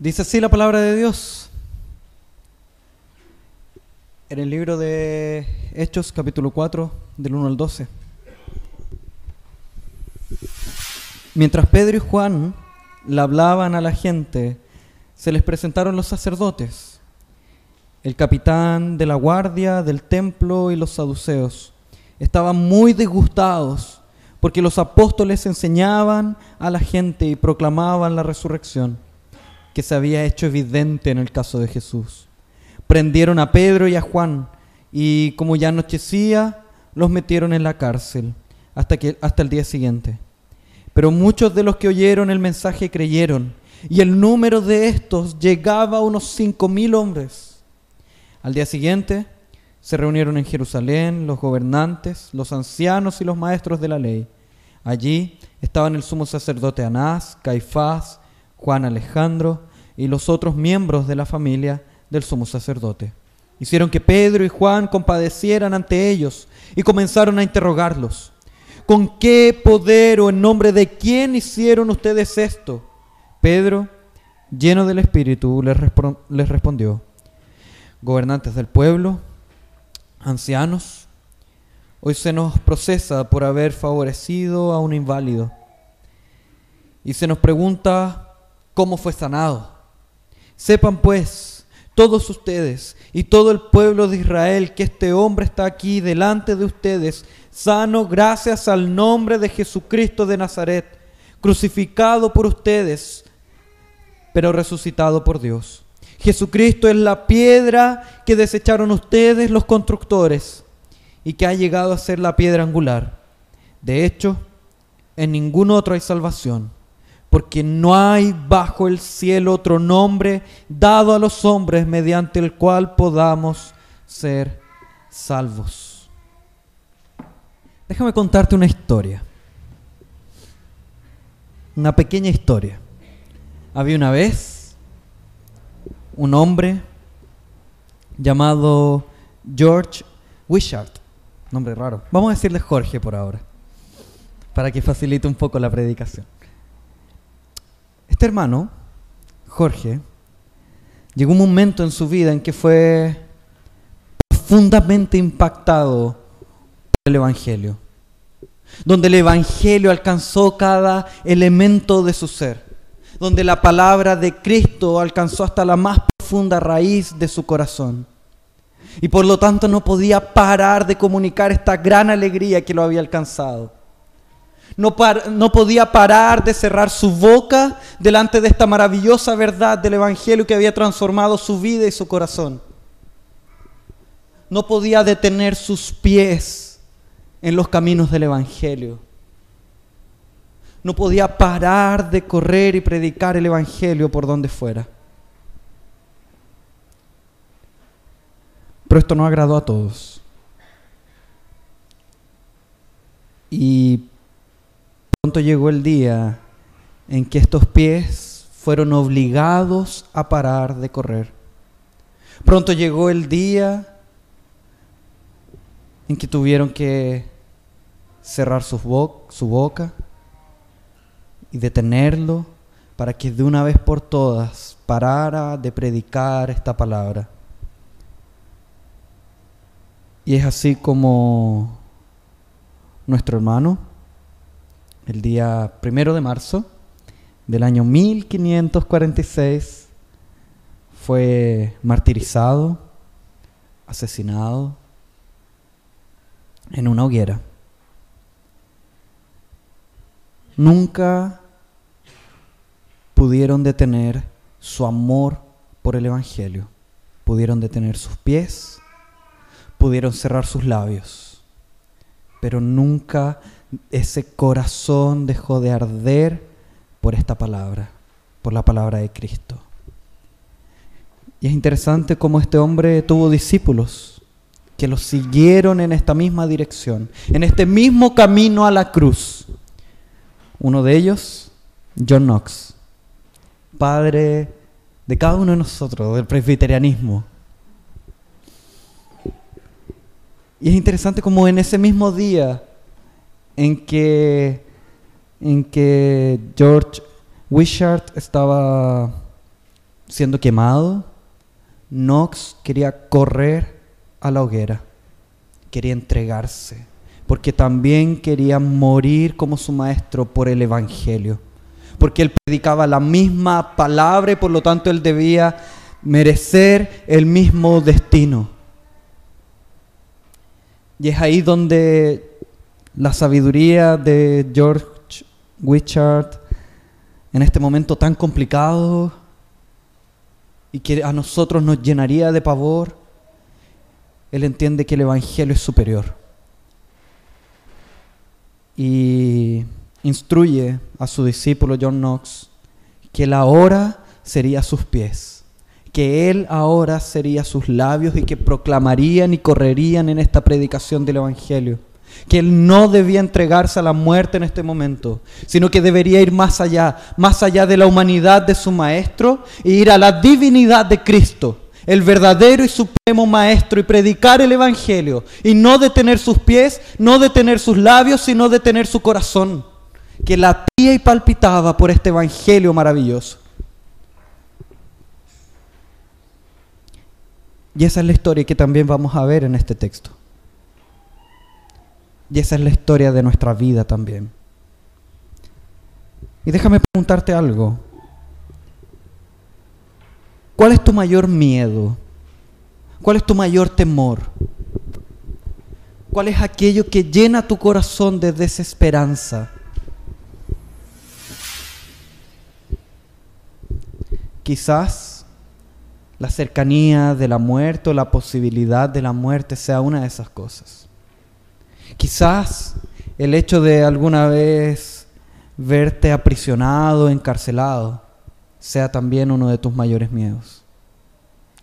Dice así la palabra de Dios. En el libro de Hechos, capítulo 4, del 1 al 12. Mientras Pedro y Juan le hablaban a la gente, se les presentaron los sacerdotes, el capitán de la guardia del templo y los saduceos. Estaban muy disgustados porque los apóstoles enseñaban a la gente y proclamaban la resurrección que se había hecho evidente en el caso de Jesús. Prendieron a Pedro y a Juan y como ya anochecía, los metieron en la cárcel hasta, que, hasta el día siguiente. Pero muchos de los que oyeron el mensaje creyeron y el número de estos llegaba a unos cinco mil hombres. Al día siguiente se reunieron en Jerusalén los gobernantes, los ancianos y los maestros de la ley. Allí estaban el sumo sacerdote Anás, Caifás, Juan Alejandro y los otros miembros de la familia del sumo sacerdote. Hicieron que Pedro y Juan compadecieran ante ellos y comenzaron a interrogarlos. ¿Con qué poder o en nombre de quién hicieron ustedes esto? Pedro, lleno del Espíritu, les, respondió, gobernantes del pueblo, ancianos, hoy se nos procesa por haber favorecido a un inválido y se nos pregunta cómo fue sanado. Sepan pues todos ustedes y todo el pueblo de Israel que este hombre está aquí delante de ustedes, sano gracias al nombre de Jesucristo de Nazaret, crucificado por ustedes, pero resucitado por Dios. Jesucristo es la piedra que desecharon ustedes los constructores y que ha llegado a ser la piedra angular. De hecho, en ningún otro hay salvación porque no hay bajo el cielo otro nombre dado a los hombres mediante el cual podamos ser salvos. Déjame contarte una historia, una pequeña historia. Había una vez un hombre llamado George Wishart, nombre raro. Vamos a decirle Jorge por ahora, para que facilite un poco la predicación. Este hermano, Jorge, llegó un momento en su vida en que fue profundamente impactado por el Evangelio, donde el Evangelio alcanzó cada elemento de su ser, donde la palabra de Cristo alcanzó hasta la más profunda raíz de su corazón. Y por lo tanto no podía parar de comunicar esta gran alegría que lo había alcanzado no, no podía parar de cerrar su boca delante de esta maravillosa verdad del Evangelio que había transformado su vida y su corazón. No podía detener sus pies en los caminos del Evangelio. No podía parar de correr y predicar el Evangelio por donde fuera. Pero esto no agradó a todos. Y Pronto llegó el día en que estos pies fueron obligados a parar de correr. Pronto llegó el día en que tuvieron que cerrar su, su boca y detenerlo para que de una vez por todas parara de predicar esta palabra. Y es así como nuestro hermano el día primero de marzo del año 1546 fue martirizado, asesinado en una hoguera. Nunca pudieron detener su amor por el Evangelio. Pudieron detener sus pies, pudieron cerrar sus labios, pero nunca ese corazón dejó de arder por esta palabra, por la palabra de Cristo. Y es interesante cómo este hombre tuvo discípulos que lo siguieron en esta misma dirección, en este mismo camino a la cruz. Uno de ellos, John Knox, padre de cada uno de nosotros, del presbiterianismo. Y es interesante cómo en ese mismo día en que, en que George Wishart estaba siendo quemado, Knox quería correr a la hoguera, quería entregarse, porque también quería morir como su maestro por el Evangelio, porque él predicaba la misma palabra y por lo tanto él debía merecer el mismo destino. Y es ahí donde la sabiduría de George Wichard, en este momento tan complicado y que a nosotros nos llenaría de pavor, él entiende que el Evangelio es superior. Y instruye a su discípulo John Knox que la hora sería sus pies, que él ahora sería sus labios y que proclamarían y correrían en esta predicación del Evangelio que él no debía entregarse a la muerte en este momento, sino que debería ir más allá, más allá de la humanidad de su maestro e ir a la divinidad de Cristo, el verdadero y supremo maestro, y predicar el Evangelio, y no detener sus pies, no detener sus labios, sino detener su corazón, que latía y palpitaba por este Evangelio maravilloso. Y esa es la historia que también vamos a ver en este texto. Y esa es la historia de nuestra vida también. Y déjame preguntarte algo. ¿Cuál es tu mayor miedo? ¿Cuál es tu mayor temor? ¿Cuál es aquello que llena tu corazón de desesperanza? Quizás la cercanía de la muerte o la posibilidad de la muerte sea una de esas cosas. Quizás el hecho de alguna vez verte aprisionado, encarcelado, sea también uno de tus mayores miedos.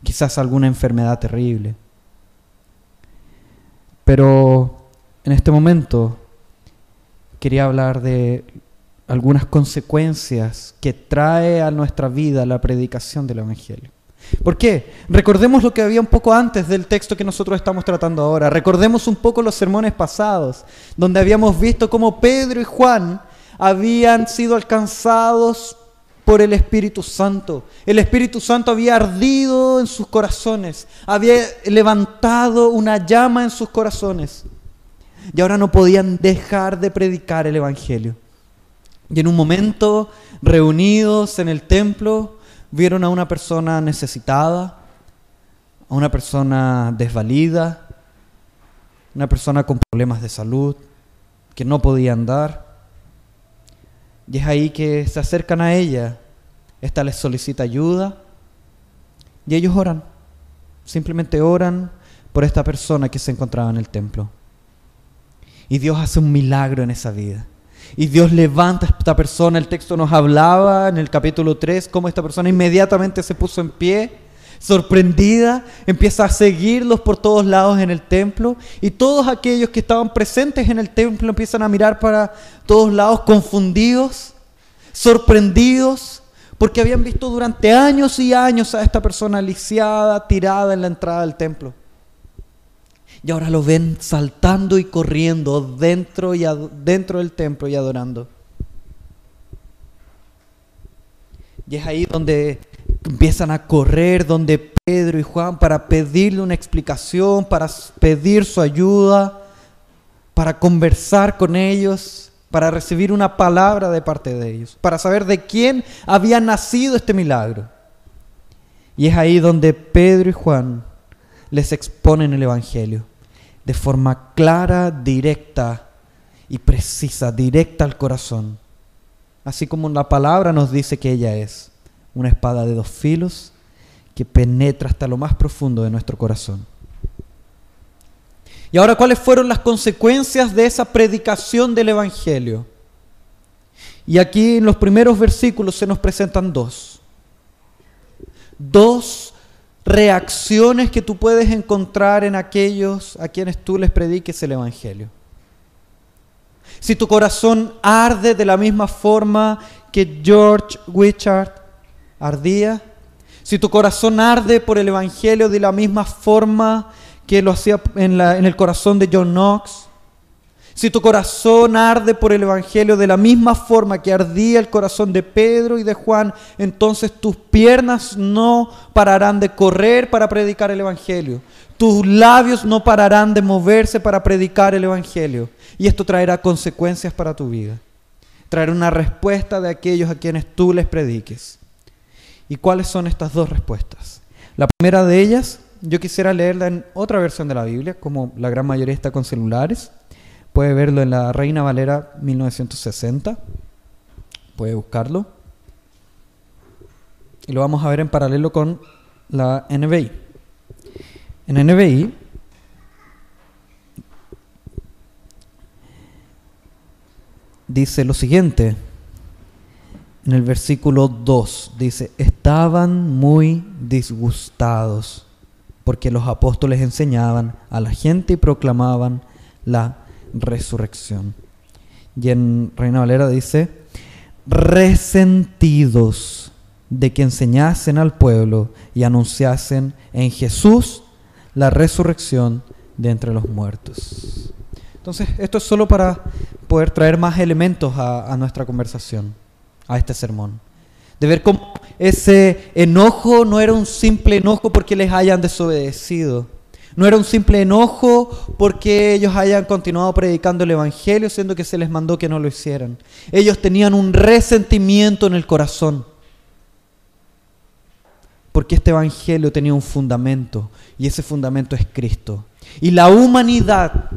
Quizás alguna enfermedad terrible. Pero en este momento quería hablar de algunas consecuencias que trae a nuestra vida la predicación del Evangelio. ¿Por qué? Recordemos lo que había un poco antes del texto que nosotros estamos tratando ahora. Recordemos un poco los sermones pasados, donde habíamos visto cómo Pedro y Juan habían sido alcanzados por el Espíritu Santo. El Espíritu Santo había ardido en sus corazones, había levantado una llama en sus corazones. Y ahora no podían dejar de predicar el Evangelio. Y en un momento, reunidos en el templo, vieron a una persona necesitada, a una persona desvalida, una persona con problemas de salud, que no podía andar. Y es ahí que se acercan a ella. Esta les solicita ayuda y ellos oran. Simplemente oran por esta persona que se encontraba en el templo. Y Dios hace un milagro en esa vida. Y Dios levanta a esta persona. El texto nos hablaba en el capítulo 3 cómo esta persona inmediatamente se puso en pie, sorprendida, empieza a seguirlos por todos lados en el templo. Y todos aquellos que estaban presentes en el templo empiezan a mirar para todos lados confundidos, sorprendidos, porque habían visto durante años y años a esta persona lisiada, tirada en la entrada del templo. Y ahora lo ven saltando y corriendo dentro, y dentro del templo y adorando. Y es ahí donde empiezan a correr, donde Pedro y Juan, para pedirle una explicación, para pedir su ayuda, para conversar con ellos, para recibir una palabra de parte de ellos, para saber de quién había nacido este milagro. Y es ahí donde Pedro y Juan les exponen el Evangelio de forma clara, directa y precisa, directa al corazón. Así como la palabra nos dice que ella es una espada de dos filos que penetra hasta lo más profundo de nuestro corazón. Y ahora, ¿cuáles fueron las consecuencias de esa predicación del Evangelio? Y aquí en los primeros versículos se nos presentan dos. Dos reacciones que tú puedes encontrar en aquellos a quienes tú les prediques el Evangelio. Si tu corazón arde de la misma forma que George Wichard ardía, si tu corazón arde por el Evangelio de la misma forma que lo hacía en el corazón de John Knox, si tu corazón arde por el Evangelio de la misma forma que ardía el corazón de Pedro y de Juan, entonces tus piernas no pararán de correr para predicar el Evangelio. Tus labios no pararán de moverse para predicar el Evangelio. Y esto traerá consecuencias para tu vida. Traerá una respuesta de aquellos a quienes tú les prediques. ¿Y cuáles son estas dos respuestas? La primera de ellas, yo quisiera leerla en otra versión de la Biblia, como la gran mayoría está con celulares. Puede verlo en la Reina Valera 1960. Puede buscarlo. Y lo vamos a ver en paralelo con la NBI. En NBI dice lo siguiente. En el versículo 2 dice, estaban muy disgustados porque los apóstoles enseñaban a la gente y proclamaban la resurrección. Y en Reina Valera dice, resentidos de que enseñasen al pueblo y anunciasen en Jesús la resurrección de entre los muertos. Entonces, esto es solo para poder traer más elementos a, nuestra conversación, a este sermón. De ver cómo ese enojo no era un simple enojo porque les hayan desobedecido, no era un simple enojo porque ellos hayan continuado predicando el Evangelio, siendo que se les mandó que no lo hicieran. Ellos tenían un resentimiento en el corazón. Porque este Evangelio tenía un fundamento y ese fundamento es Cristo. Y la humanidad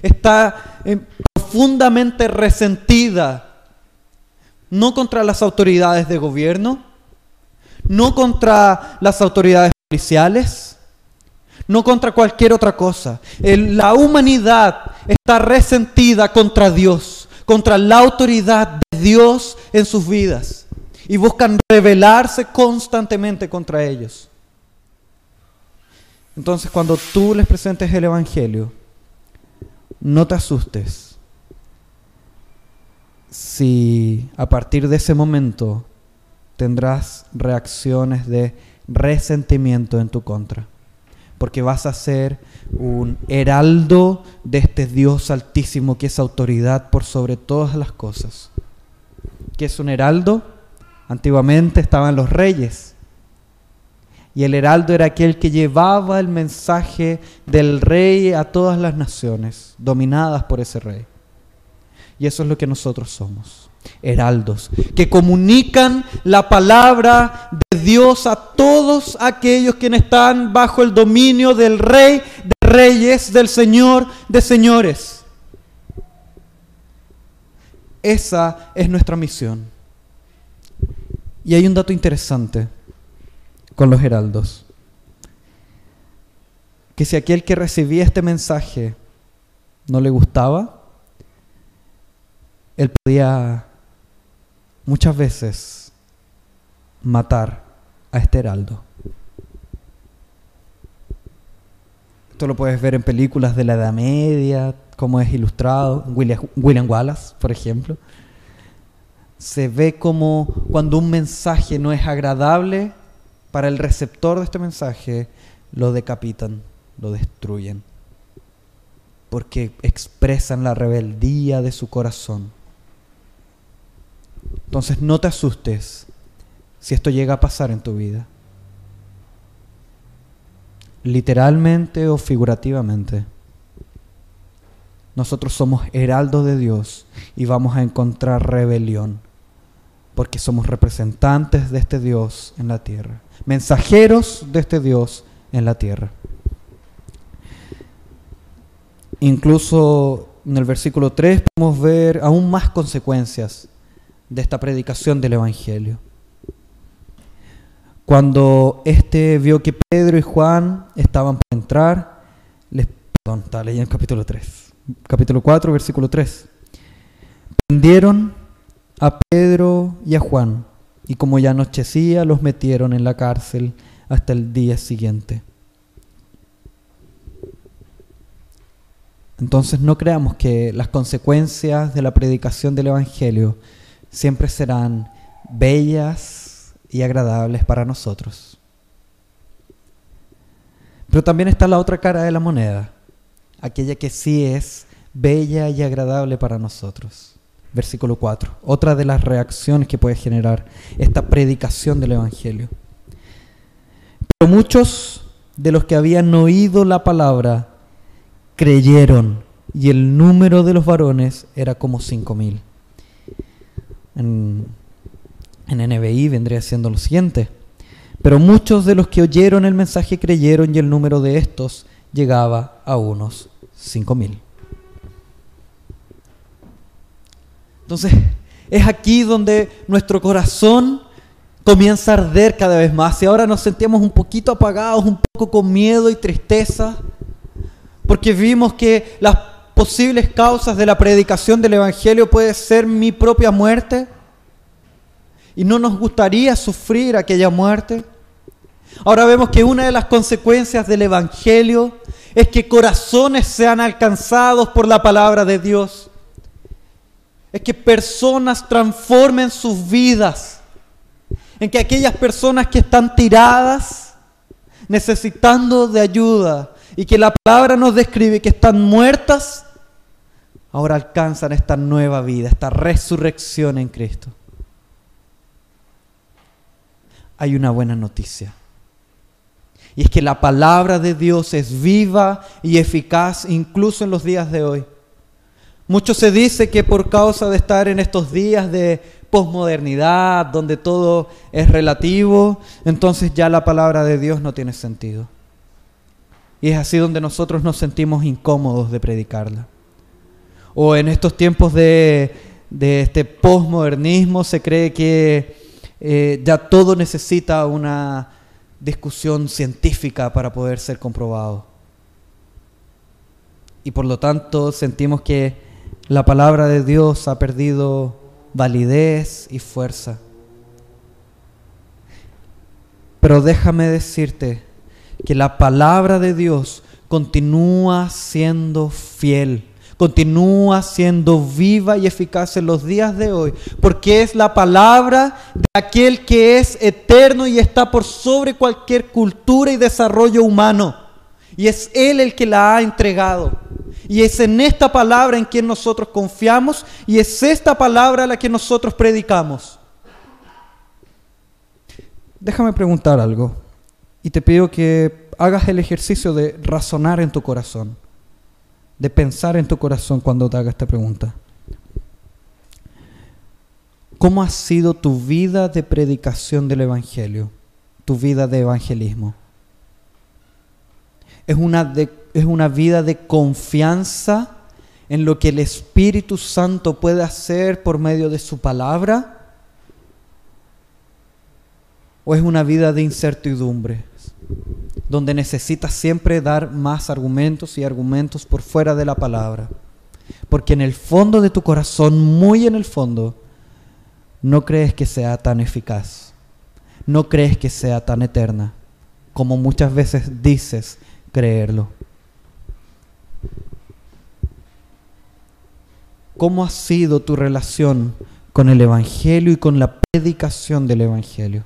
está eh, profundamente resentida, no contra las autoridades de gobierno, no contra las autoridades policiales, no contra cualquier otra cosa. la humanidad está resentida contra Dios, contra la autoridad de Dios en sus vidas y buscan rebelarse constantemente contra ellos. Entonces cuando tú les presentes el Evangelio, no te asustes si a partir de ese momento tendrás reacciones de resentimiento en tu contra porque vas a ser un heraldo de este Dios altísimo que es autoridad por sobre todas las cosas. ¿Qué es un heraldo? Antiguamente estaban los reyes. Y el heraldo era aquel que llevaba el mensaje del rey a todas las naciones, dominadas por ese rey. Y eso es lo que nosotros somos heraldos, que comunican la palabra de Dios a todos aquellos quienes están bajo el dominio del Rey de Reyes, del Señor de Señores. Esa es nuestra misión. Y hay un dato interesante con los heraldos. Que si aquel que recibía este mensaje no le gustaba, él podía muchas veces matar a este heraldo. Esto lo puedes ver en películas de la Edad Media, como es ilustrado, William, William Wallace, por ejemplo. Se ve como cuando un mensaje no es agradable para el receptor de este mensaje, lo decapitan, lo destruyen, porque expresan la rebeldía de su corazón. Entonces no te asustes si esto llega a pasar en tu vida. Literalmente o figurativamente. Nosotros somos heraldos de Dios y vamos a encontrar rebelión porque somos representantes de este Dios en la tierra, mensajeros de este Dios en la tierra. Incluso en el versículo 3 podemos ver aún más consecuencias de esta predicación del Evangelio. Cuando éste vio que Pedro y Juan estaban por entrar, les, perdón, estaba leyendo el capítulo 3, capítulo 4, versículo 3. Prendieron a Pedro y a Juan, y como ya anochecía, los metieron en la cárcel hasta el día siguiente. Entonces no creamos que las consecuencias de la predicación del Evangelio siempre serán bellas y agradables para nosotros. Pero también está la otra cara de la moneda, aquella que sí es bella y agradable para nosotros. Versículo 4. Otra de las reacciones que puede generar esta predicación del Evangelio. Pero muchos de los que habían oído la palabra creyeron y el número de los varones era como cinco mil. En, en NBI vendría siendo lo siguiente. Pero muchos de los que oyeron el mensaje creyeron y el número de estos llegaba a unos cinco mil. Entonces, es aquí donde nuestro corazón comienza a arder cada vez más. Y ahora nos sentimos un poquito apagados, un poco con miedo y tristeza, porque vimos que las posibles causas de la predicación del Evangelio puede ser mi propia muerte. Y no nos gustaría sufrir aquella muerte. Ahora vemos que una de las consecuencias del Evangelio es que corazones sean alcanzados por la palabra de Dios. Es que personas transformen sus vidas. En que aquellas personas que están tiradas, necesitando de ayuda, y que la palabra nos describe que están muertas, ahora alcanzan esta nueva vida, esta resurrección en Cristo. Hay una buena noticia. Y es que la palabra de Dios es viva y eficaz incluso en los días de hoy. Mucho se dice que por causa de estar en estos días de posmodernidad, donde todo es relativo, entonces ya la palabra de Dios no tiene sentido. Y es así donde nosotros nos sentimos incómodos de predicarla. O en estos tiempos de, este posmodernismo se cree que eh, ya todo necesita una discusión científica para poder ser comprobado. Y por lo tanto sentimos que la palabra de Dios ha perdido validez y fuerza. Pero déjame decirte que la palabra de Dios continúa siendo fiel continúa siendo viva y eficaz en los días de hoy, porque es la palabra de aquel que es eterno y está por sobre cualquier cultura y desarrollo humano. Y es Él el que la ha entregado. Y es en esta palabra en quien nosotros confiamos y es esta palabra la que nosotros predicamos. Déjame preguntar algo y te pido que hagas el ejercicio de razonar en tu corazón de pensar en tu corazón cuando te haga esta pregunta. ¿Cómo ha sido tu vida de predicación del Evangelio? Tu vida de evangelismo. ¿Es una, es una vida de confianza en lo que el Espíritu Santo puede hacer por medio de su palabra? ¿O es una vida de incertidumbre? Donde necesitas siempre dar más argumentos y argumentos por fuera de la palabra. Porque en el fondo de tu corazón, muy en el fondo, no crees que sea tan eficaz. No crees que sea tan eterna como muchas veces dices creerlo. ¿Cómo ha sido tu relación con el Evangelio y con la predicación del Evangelio?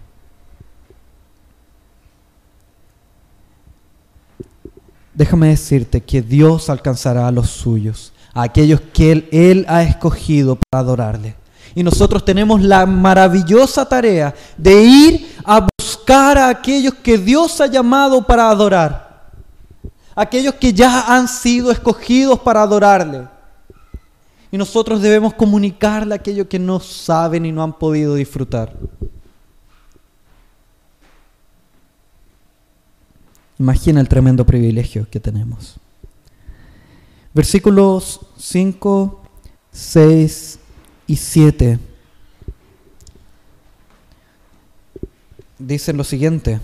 Déjame decirte que Dios alcanzará a los suyos, a aquellos que Él, ha escogido para adorarle. Y nosotros tenemos la maravillosa tarea de ir a buscar a aquellos que Dios ha llamado para adorar. Aquellos que ya han sido escogidos para adorarle. Y nosotros debemos comunicarle a aquellos que no saben y no han podido disfrutar. Imagina el tremendo privilegio que tenemos. Versículos 5, 6 y 7 dicen lo siguiente.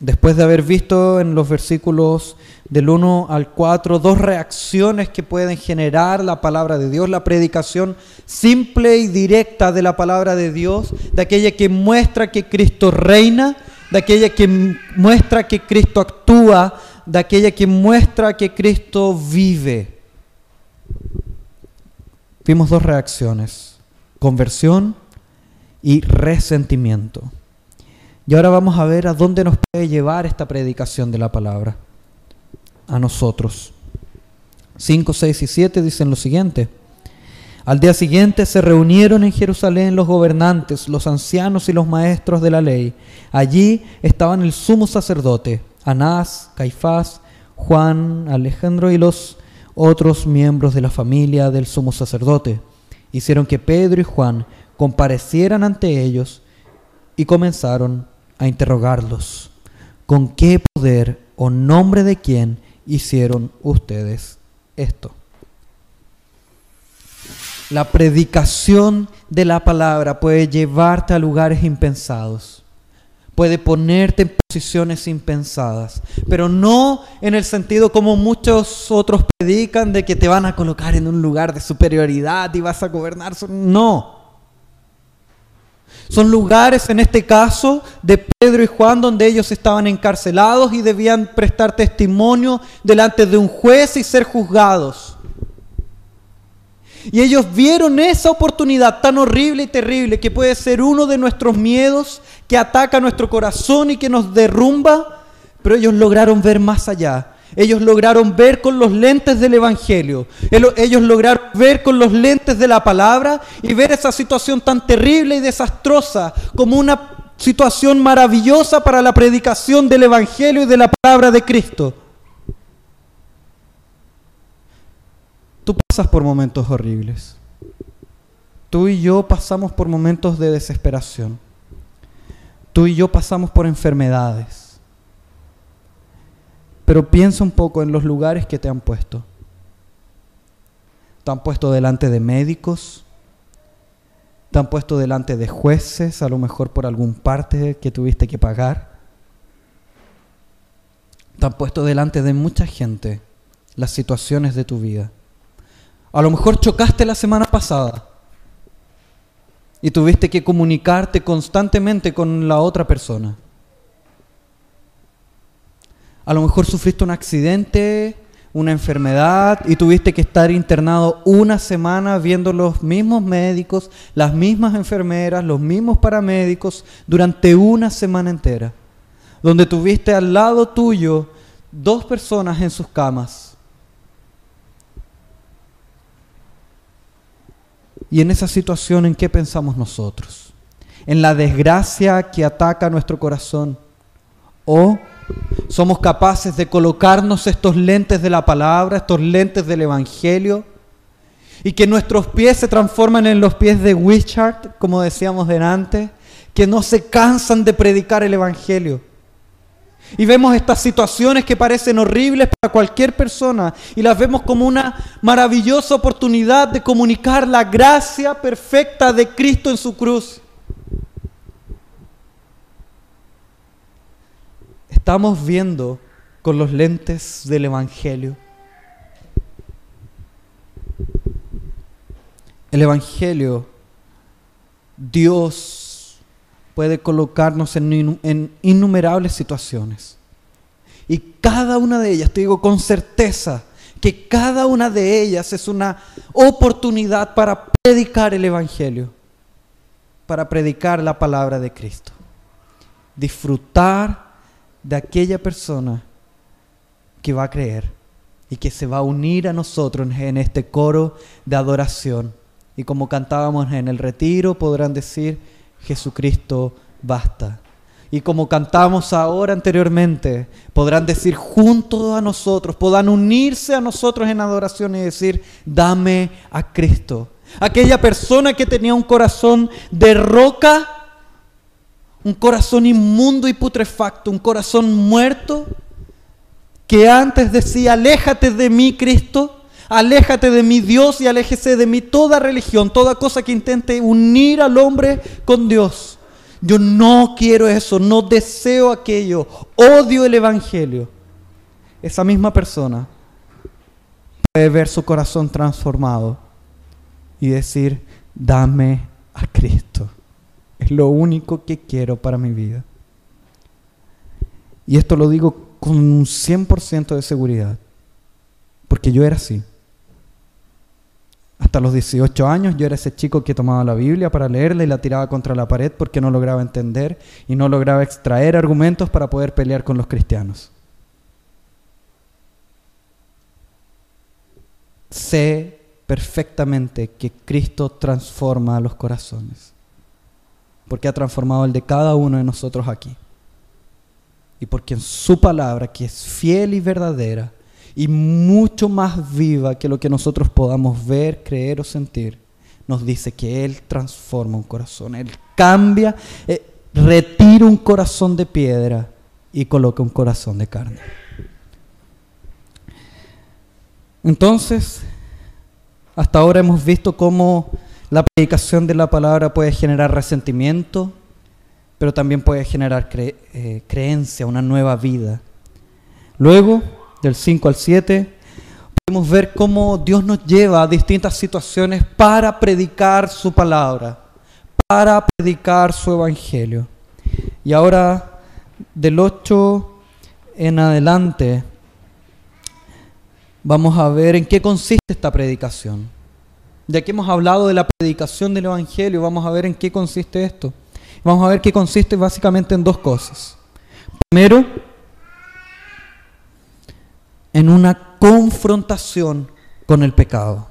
Después de haber visto en los versículos del 1 al 4 dos reacciones que pueden generar la palabra de Dios, la predicación simple y directa de la palabra de Dios, de aquella que muestra que Cristo reina de aquella que muestra que Cristo actúa, de aquella que muestra que Cristo vive. Vimos dos reacciones, conversión y resentimiento. Y ahora vamos a ver a dónde nos puede llevar esta predicación de la palabra. A nosotros. 5, 6 y 7 dicen lo siguiente. Al día siguiente se reunieron en Jerusalén los gobernantes, los ancianos y los maestros de la ley. Allí estaban el sumo sacerdote, Anás, Caifás, Juan, Alejandro y los otros miembros de la familia del sumo sacerdote. Hicieron que Pedro y Juan comparecieran ante ellos y comenzaron a interrogarlos. ¿Con qué poder o nombre de quién hicieron ustedes esto? La predicación de la palabra puede llevarte a lugares impensados, puede ponerte en posiciones impensadas, pero no en el sentido como muchos otros predican de que te van a colocar en un lugar de superioridad y vas a gobernar. No. Son lugares, en este caso, de Pedro y Juan, donde ellos estaban encarcelados y debían prestar testimonio delante de un juez y ser juzgados. Y ellos vieron esa oportunidad tan horrible y terrible que puede ser uno de nuestros miedos que ataca nuestro corazón y que nos derrumba, pero ellos lograron ver más allá. Ellos lograron ver con los lentes del Evangelio. Ellos lograron ver con los lentes de la palabra y ver esa situación tan terrible y desastrosa como una situación maravillosa para la predicación del Evangelio y de la palabra de Cristo. Tú pasas por momentos horribles. Tú y yo pasamos por momentos de desesperación. Tú y yo pasamos por enfermedades. Pero piensa un poco en los lugares que te han puesto. Te han puesto delante de médicos. Te han puesto delante de jueces, a lo mejor por algún parte que tuviste que pagar. Te han puesto delante de mucha gente las situaciones de tu vida. A lo mejor chocaste la semana pasada y tuviste que comunicarte constantemente con la otra persona. A lo mejor sufriste un accidente, una enfermedad y tuviste que estar internado una semana viendo los mismos médicos, las mismas enfermeras, los mismos paramédicos durante una semana entera, donde tuviste al lado tuyo dos personas en sus camas Y en esa situación, ¿en qué pensamos nosotros? ¿En la desgracia que ataca nuestro corazón? ¿O somos capaces de colocarnos estos lentes de la palabra, estos lentes del Evangelio? Y que nuestros pies se transforman en los pies de Wishart, como decíamos delante, que no se cansan de predicar el Evangelio y vemos estas situaciones que parecen horribles para cualquier persona y las vemos como una maravillosa oportunidad de comunicar la gracia perfecta de Cristo en su cruz. Estamos viendo con los lentes del Evangelio. El Evangelio, Dios puede colocarnos en, innumerables situaciones. Y cada una de ellas, te digo con certeza, que cada una de ellas es una oportunidad para predicar el Evangelio, para predicar la palabra de Cristo. Disfrutar de aquella persona que va a creer y que se va a unir a nosotros en este coro de adoración. Y como cantábamos en el retiro, podrán decir, Jesucristo basta. Y como cantamos ahora anteriormente, podrán decir junto a nosotros, podrán unirse a nosotros en adoración y decir, dame a Cristo. Aquella persona que tenía un corazón de roca, un corazón inmundo y putrefacto, un corazón muerto, que antes decía, aléjate de mí, Cristo, Aléjate de mi Dios y aléjese de mí toda religión, toda cosa que intente unir al hombre con Dios. Yo no quiero eso, no deseo aquello, odio el Evangelio. Esa misma persona puede ver su corazón transformado y decir, dame a Cristo. Es lo único que quiero para mi vida. Y esto lo digo con un 100% de seguridad, porque yo era así. Hasta los 18 años yo era ese chico que tomaba la Biblia para leerla y la tiraba contra la pared porque no lograba entender y no lograba extraer argumentos para poder pelear con los cristianos. sé perfectamente que Cristo transforma los corazones, porque ha transformado el de cada uno de nosotros aquí. Y porque en su palabra, que es fiel y verdadera, y mucho más viva que lo que nosotros podamos ver, creer o sentir, nos dice que Él transforma un corazón, Él cambia, eh, retira un corazón de piedra y coloca un corazón de carne. Entonces, hasta ahora hemos visto cómo la predicación de la palabra puede generar resentimiento, pero también puede generar eh, creencia, una nueva vida. Luego, del 5 al 7, podemos ver cómo Dios nos lleva a distintas situaciones para predicar su palabra, para predicar su evangelio. Y ahora, del 8 en adelante, vamos a ver en qué consiste esta predicación. Ya que hemos hablado de la predicación del Evangelio, vamos a ver en qué consiste esto. Vamos a ver que consiste básicamente en dos cosas. Primero, en una confrontación con el pecado.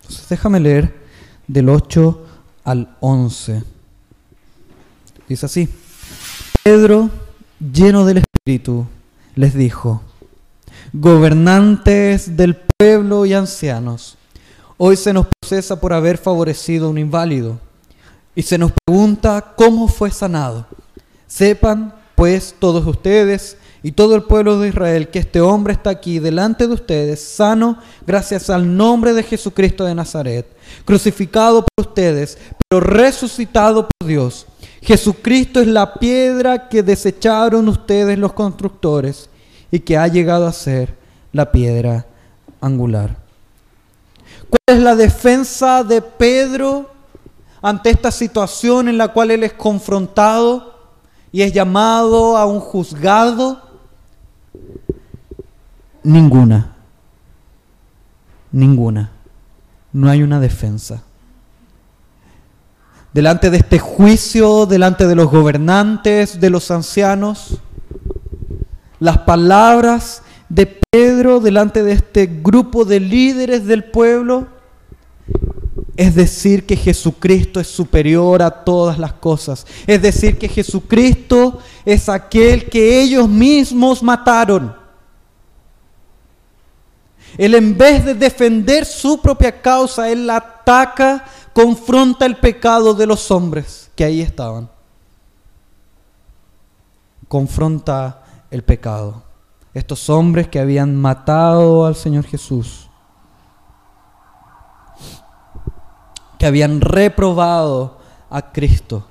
Entonces déjame leer del 8 al 11. Dice así. Pedro, lleno del Espíritu, les dijo, gobernantes del pueblo y ancianos, hoy se nos procesa por haber favorecido a un inválido y se nos pregunta cómo fue sanado. Sepan, pues, todos ustedes y todo el pueblo de Israel que este hombre está aquí delante de ustedes, sano gracias al nombre de Jesucristo de Nazaret, crucificado por ustedes, pero resucitado por Dios. Jesucristo es la piedra que desecharon ustedes los constructores y que ha llegado a ser la piedra angular. ¿Cuál es la defensa de Pedro ante esta situación en la cual él es confrontado y es llamado a un juzgado? Ninguna. Ninguna. No hay una defensa. Delante de este juicio, delante de los gobernantes, de los ancianos, las palabras de Pedro delante de este grupo de líderes del pueblo es decir que Jesucristo es superior a todas las cosas. Es decir que Jesucristo es aquel que ellos mismos mataron. Él en vez de defender su propia causa, él ataca, confronta el pecado de los hombres que ahí estaban. Confronta el pecado. Estos hombres que habían matado al Señor Jesús, que habían reprobado a Cristo.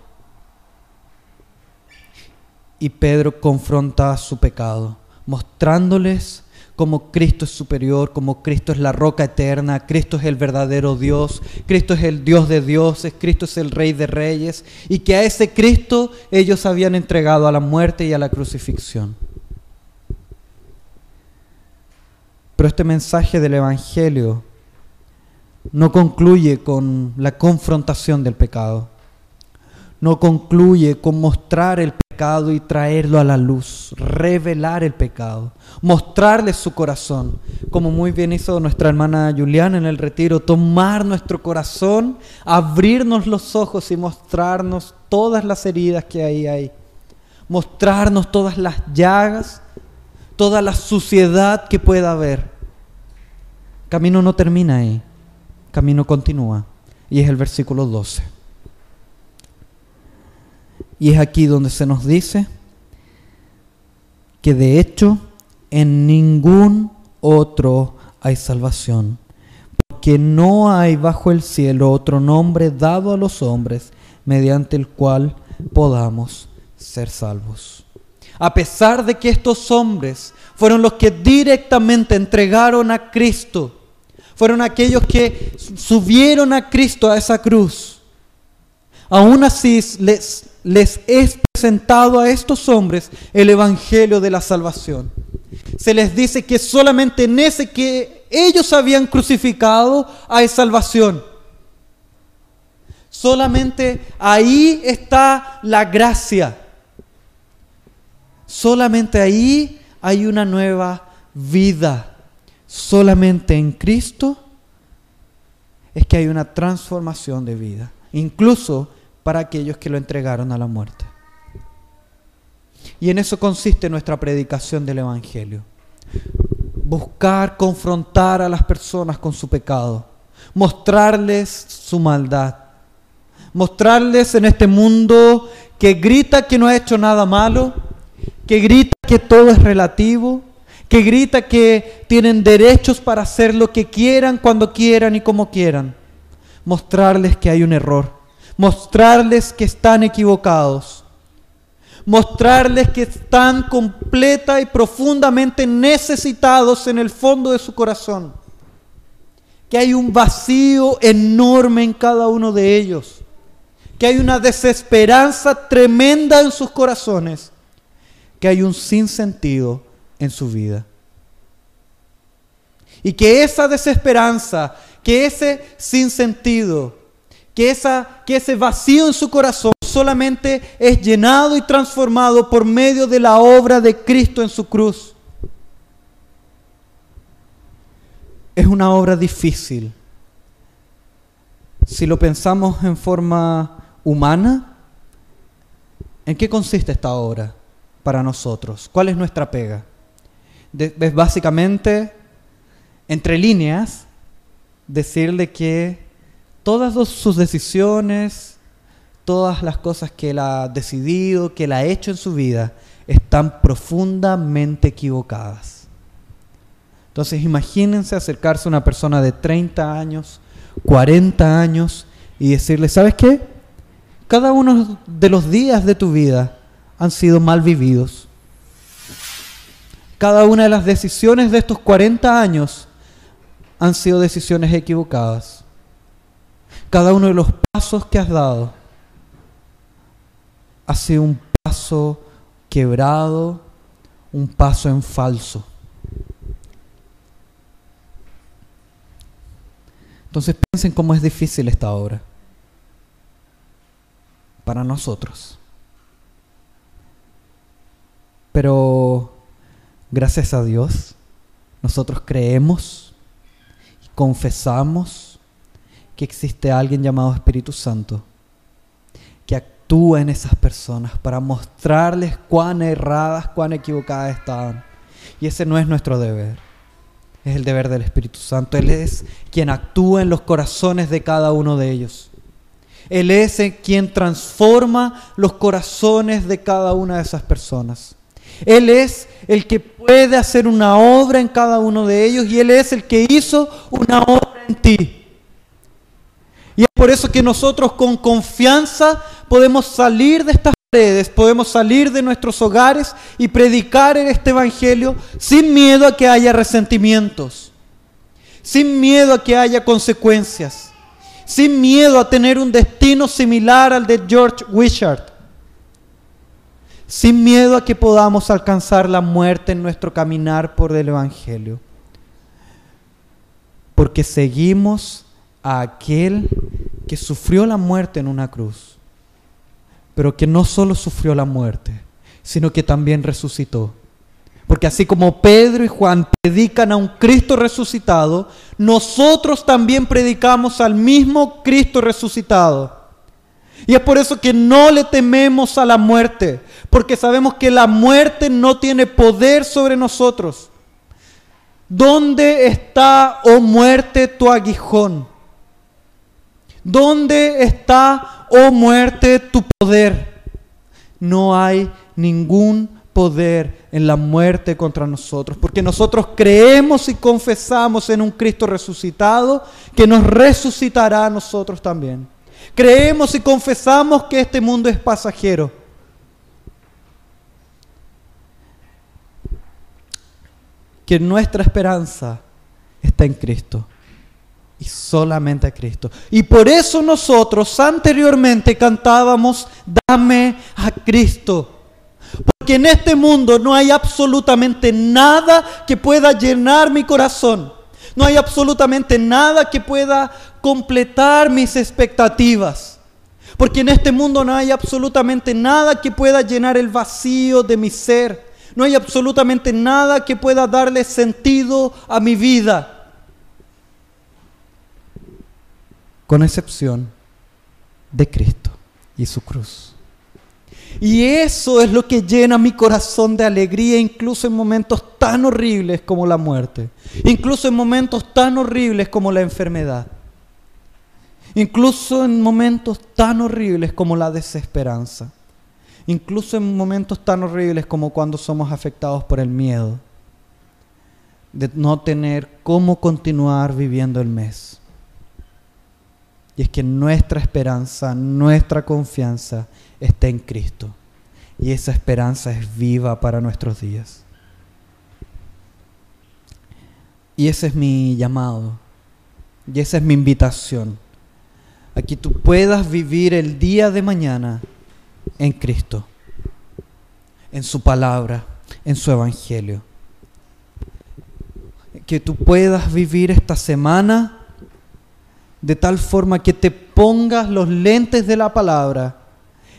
Y Pedro confronta su pecado, mostrándoles como Cristo es superior, como Cristo es la roca eterna, Cristo es el verdadero Dios, Cristo es el Dios de dioses, Cristo es el Rey de reyes, y que a ese Cristo ellos habían entregado a la muerte y a la crucifixión. Pero este mensaje del Evangelio no concluye con la confrontación del pecado. No concluye con mostrar el pecado y traerlo a la luz, revelar el pecado, mostrarle su corazón, como muy bien hizo nuestra hermana Juliana en el retiro, tomar nuestro corazón, abrirnos los ojos y mostrarnos todas las heridas que ahí hay, mostrarnos todas las llagas, toda la suciedad que pueda haber Camino no termina ahí, camino continúa. Y es el versículo 12. Y es aquí donde se nos dice que de hecho en ningún otro hay salvación, porque no hay bajo el cielo otro nombre dado a los hombres mediante el cual podamos ser salvos. A pesar de que estos hombres fueron los que directamente entregaron a Cristo, fueron aquellos que subieron a Cristo a esa cruz. Aún así les, les es presentado a estos hombres el Evangelio de la salvación. Se les dice que solamente en ese que ellos habían crucificado hay salvación. Solamente ahí está la gracia. Solamente ahí hay una nueva vida. Solamente en Cristo es que hay una transformación de vida, incluso para aquellos que lo entregaron a la muerte. Y en eso consiste nuestra predicación del Evangelio. Buscar confrontar a las personas con su pecado, mostrarles su maldad, mostrarles en este mundo que grita que no ha hecho nada malo, que grita que todo es relativo, que grita que tienen derechos para hacer lo que quieran, cuando quieran y como quieran. Mostrarles que hay un error, mostrarles que están equivocados, mostrarles que están completa y profundamente necesitados en el fondo de su corazón, que hay un vacío enorme en cada uno de ellos, que hay una desesperanza tremenda en sus corazones, que hay un sinsentido en su vida. Y que esa desesperanza, que ese sinsentido, que, ese vacío en su corazón solamente es llenado y transformado por medio de la obra de Cristo en su cruz. Es una obra difícil. Si lo pensamos en forma humana, ¿en qué consiste esta obra para nosotros? ¿Cuál es nuestra pega? es básicamente, entre líneas, decirle que todas sus decisiones, todas las cosas que él ha decidido, que él ha hecho en su vida, están profundamente equivocadas. Entonces imagínense acercarse a una persona de 30 años, 40 años y decirle, ¿sabes qué? Cada uno de los días de tu vida han sido mal vividos. Cada una de las decisiones de estos 40 años han sido decisiones equivocadas. Cada uno de los pasos que has dado ha sido un paso quebrado, un paso en falso. Entonces piensen cómo es difícil esta obra para nosotros. Pero Gracias a Dios, nosotros creemos y confesamos que existe alguien llamado Espíritu Santo que actúa en esas personas para mostrarles cuán erradas, cuán equivocadas estaban. Y ese no es nuestro deber, es el deber del Espíritu Santo. Él es quien actúa en los corazones de cada uno de ellos. Él es quien transforma los corazones de cada una de esas personas. Él es el que puede hacer una obra en cada uno de ellos y Él es el que hizo una obra en ti. Y es por eso que nosotros con confianza podemos salir de estas paredes, podemos salir de nuestros hogares y predicar en este Evangelio sin miedo a que haya resentimientos, sin miedo a que haya consecuencias, sin miedo a tener un destino similar al de George Wishart sin miedo a que podamos alcanzar la muerte en nuestro caminar por el Evangelio. Porque seguimos a aquel que sufrió la muerte en una cruz, pero que no solo sufrió la muerte, sino que también resucitó. Porque así como Pedro y Juan predican a un Cristo resucitado, nosotros también predicamos al mismo Cristo resucitado. Y es por eso que no le tememos a la muerte, porque sabemos que la muerte no tiene poder sobre nosotros. ¿Dónde está, oh muerte, tu aguijón? ¿Dónde está, oh muerte, tu poder? No hay ningún poder en la muerte contra nosotros, porque nosotros creemos y confesamos en un Cristo resucitado que nos resucitará a nosotros también. Creemos y confesamos que este mundo es pasajero. Que nuestra esperanza está en Cristo y solamente a Cristo. Y por eso nosotros anteriormente cantábamos, dame a Cristo. Porque en este mundo no hay absolutamente nada que pueda llenar mi corazón. No hay absolutamente nada que pueda completar mis expectativas. Porque en este mundo no hay absolutamente nada que pueda llenar el vacío de mi ser. No hay absolutamente nada que pueda darle sentido a mi vida. Con excepción de Cristo y su cruz. Y eso es lo que llena mi corazón de alegría, incluso en momentos tan horribles como la muerte, incluso en momentos tan horribles como la enfermedad, incluso en momentos tan horribles como la desesperanza, incluso en momentos tan horribles como cuando somos afectados por el miedo de no tener cómo continuar viviendo el mes. Y es que nuestra esperanza, nuestra confianza está en Cristo. Y esa esperanza es viva para nuestros días. Y ese es mi llamado. Y esa es mi invitación. A que tú puedas vivir el día de mañana en Cristo. En su palabra, en su evangelio. Que tú puedas vivir esta semana de tal forma que te pongas los lentes de la palabra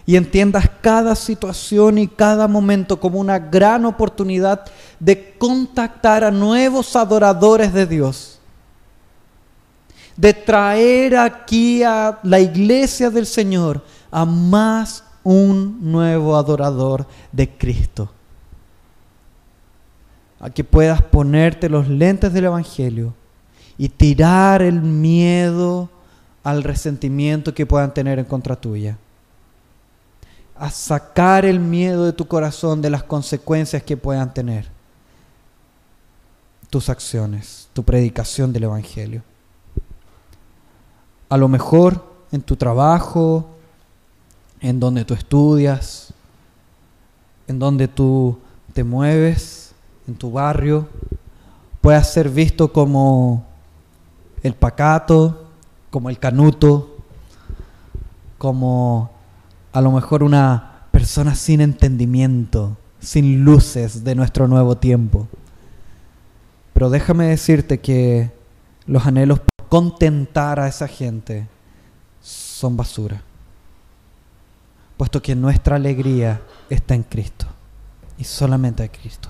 y entiendas cada situación y cada momento como una gran oportunidad de contactar a nuevos adoradores de Dios, de traer aquí a la iglesia del Señor a más un nuevo adorador de Cristo. A que puedas ponerte los lentes del Evangelio y tirar el miedo al resentimiento que puedan tener en contra tuya a sacar el miedo de tu corazón de las consecuencias que puedan tener tus acciones, tu predicación del Evangelio. A lo mejor en tu trabajo, en donde tú estudias, en donde tú te mueves, en tu barrio, puedas ser visto como el pacato, como el canuto, como a lo mejor una persona sin entendimiento, sin luces de nuestro nuevo tiempo. Pero déjame decirte que los anhelos por contentar a esa gente son basura, puesto que nuestra alegría está en Cristo y solamente en Cristo.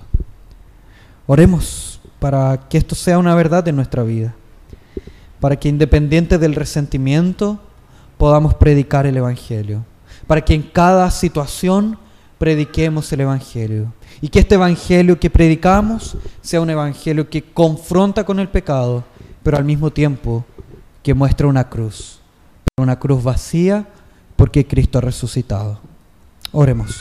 Oremos para que esto sea una verdad en nuestra vida, para que independiente del resentimiento podamos predicar el Evangelio para que en cada situación prediquemos el Evangelio. Y que este Evangelio que predicamos sea un Evangelio que confronta con el pecado, pero al mismo tiempo que muestra una cruz. Una cruz vacía porque Cristo ha resucitado. Oremos.